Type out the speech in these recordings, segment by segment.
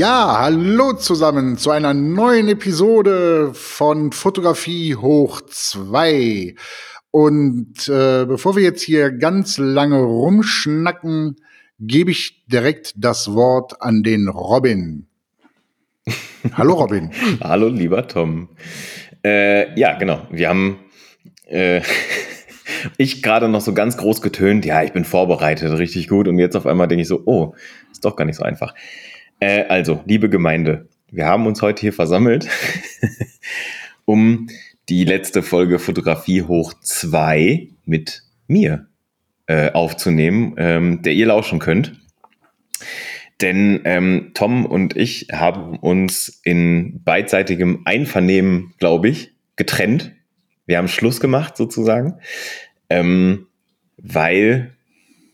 Ja, hallo zusammen zu einer neuen Episode von Fotografie hoch 2. Und äh, bevor wir jetzt hier ganz lange rumschnacken, gebe ich direkt das Wort an den Robin. Hallo Robin. Hallo lieber Tom. Äh, ja, genau. Wir haben äh, ich gerade noch so ganz groß getönt, ja, ich bin vorbereitet, richtig gut. Und jetzt auf einmal denke ich so, oh, ist doch gar nicht so einfach. Äh, also, liebe Gemeinde, wir haben uns heute hier versammelt, um die letzte Folge Fotografie hoch 2 mit mir äh, aufzunehmen, ähm, der ihr lauschen könnt. Denn ähm, Tom und ich haben uns in beidseitigem Einvernehmen, glaube ich, getrennt. Wir haben Schluss gemacht sozusagen, ähm, weil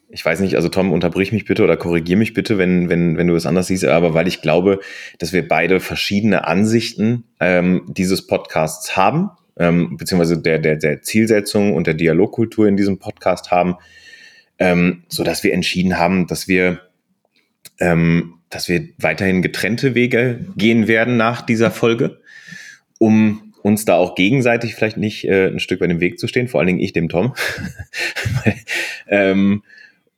ich weiß nicht, also Tom, unterbrich mich bitte oder korrigier mich bitte, wenn, wenn, wenn du es anders siehst, aber weil ich glaube, dass wir beide verschiedene Ansichten ähm, dieses Podcasts haben, ähm, beziehungsweise der, der, der Zielsetzung und der Dialogkultur in diesem Podcast haben, ähm, so dass wir entschieden haben, dass wir, ähm, dass wir weiterhin getrennte Wege gehen werden nach dieser Folge, um uns da auch gegenseitig vielleicht nicht äh, ein Stück bei dem Weg zu stehen, vor allen Dingen ich dem Tom. ähm,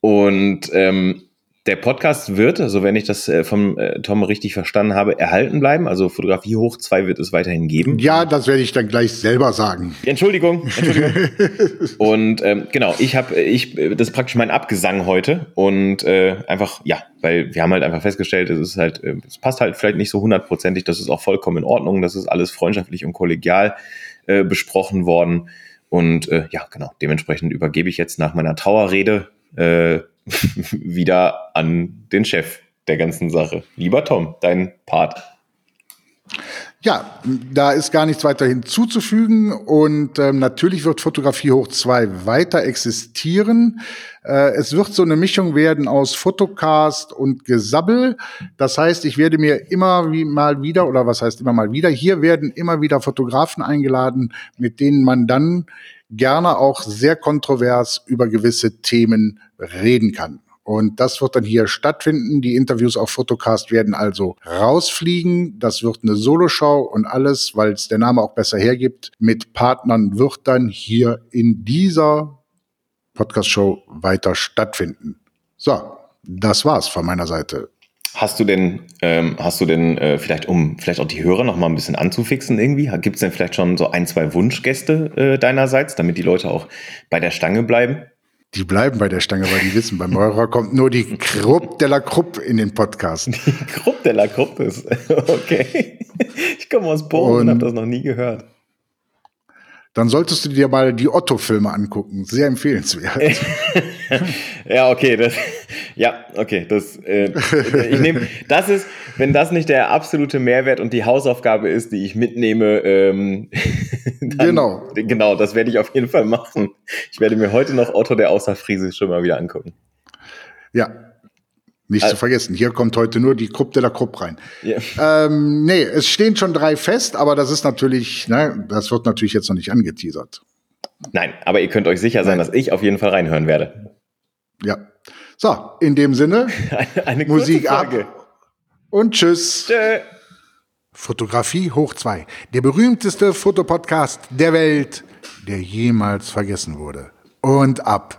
und ähm, der Podcast wird, also wenn ich das äh, vom äh, Tom richtig verstanden habe, erhalten bleiben. Also Fotografie hoch 2 wird es weiterhin geben. Ja, das werde ich dann gleich selber sagen. Entschuldigung, Entschuldigung. und ähm, genau, ich habe, ich, das ist praktisch mein Abgesang heute und äh, einfach, ja, weil wir haben halt einfach festgestellt, es ist halt, äh, es passt halt vielleicht nicht so hundertprozentig, das ist auch vollkommen in Ordnung, das ist alles freundschaftlich und kollegial äh, besprochen worden. Und äh, ja, genau, dementsprechend übergebe ich jetzt nach meiner Trauerrede äh, wieder an den Chef der ganzen Sache. Lieber Tom, dein Part. Ja, da ist gar nichts weiter hinzuzufügen und ähm, natürlich wird Fotografie hoch zwei weiter existieren. Äh, es wird so eine Mischung werden aus Fotocast und Gesabbel. Das heißt, ich werde mir immer wie mal wieder oder was heißt immer mal wieder, hier werden immer wieder Fotografen eingeladen, mit denen man dann gerne auch sehr kontrovers über gewisse Themen reden kann. Und das wird dann hier stattfinden. Die Interviews auf Fotocast werden also rausfliegen. Das wird eine Soloshow und alles, weil es der Name auch besser hergibt, mit Partnern wird dann hier in dieser Podcast-Show weiter stattfinden. So, das war's von meiner Seite. Hast du denn, ähm, hast du denn äh, vielleicht, um vielleicht auch die Hörer noch mal ein bisschen anzufixen irgendwie, gibt es denn vielleicht schon so ein, zwei Wunschgäste äh, deinerseits, damit die Leute auch bei der Stange bleiben? Die bleiben bei der Stange, weil die wissen, beim Meurer kommt nur die Krupp de la Krupp in den Podcast. Die Krupp de la Krupp ist, okay. Ich komme aus Polen und habe das noch nie gehört dann solltest du dir mal die Otto-Filme angucken. Sehr empfehlenswert. ja, okay, das, ja, okay, das, äh, ich nehme, das ist, wenn das nicht der absolute Mehrwert und die Hausaufgabe ist, die ich mitnehme, ähm, dann, genau, genau, das werde ich auf jeden Fall machen. Ich werde mir heute noch Otto der Außerfriese schon mal wieder angucken. Ja, nicht also, zu vergessen, hier kommt heute nur die Krupp de la Krupp rein. Yeah. Ähm, nee, es stehen schon drei fest, aber das ist natürlich, ne, das wird natürlich jetzt noch nicht angeteasert. Nein, aber ihr könnt euch sicher sein, Nein. dass ich auf jeden Fall reinhören werde. Ja. So, in dem Sinne, eine, eine Musik ab und tschüss. Tschö. Fotografie hoch zwei, der berühmteste Fotopodcast der Welt, der jemals vergessen wurde. Und ab.